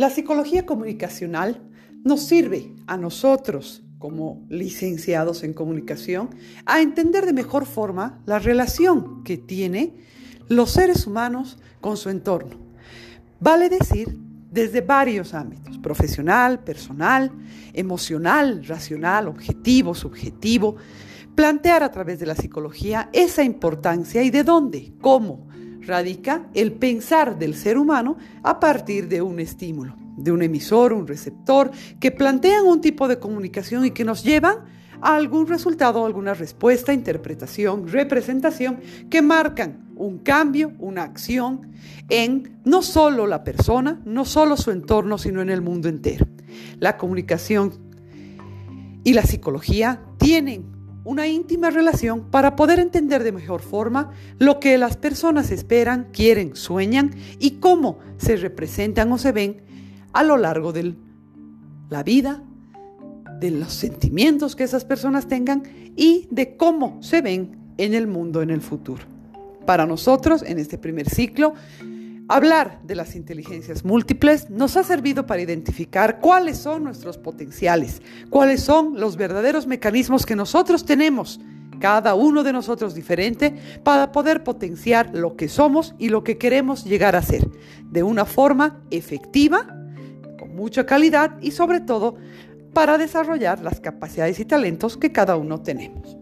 La psicología comunicacional nos sirve a nosotros como licenciados en comunicación a entender de mejor forma la relación que tiene los seres humanos con su entorno. Vale decir, desde varios ámbitos, profesional, personal, emocional, racional, objetivo, subjetivo, plantear a través de la psicología esa importancia y de dónde, cómo radica el pensar del ser humano a partir de un estímulo, de un emisor, un receptor, que plantean un tipo de comunicación y que nos llevan a algún resultado, alguna respuesta, interpretación, representación que marcan un cambio, una acción en no solo la persona, no solo su entorno, sino en el mundo entero. La comunicación y la psicología tienen una íntima relación para poder entender de mejor forma lo que las personas esperan, quieren, sueñan y cómo se representan o se ven a lo largo de la vida, de los sentimientos que esas personas tengan y de cómo se ven en el mundo en el futuro. Para nosotros, en este primer ciclo, hablar de las inteligencias múltiples nos ha servido para identificar cuáles son nuestros potenciales, cuáles son los verdaderos mecanismos que nosotros tenemos, cada uno de nosotros diferente, para poder potenciar lo que somos y lo que queremos llegar a ser, de una forma efectiva, con mucha calidad y sobre todo para desarrollar las capacidades y talentos que cada uno tenemos.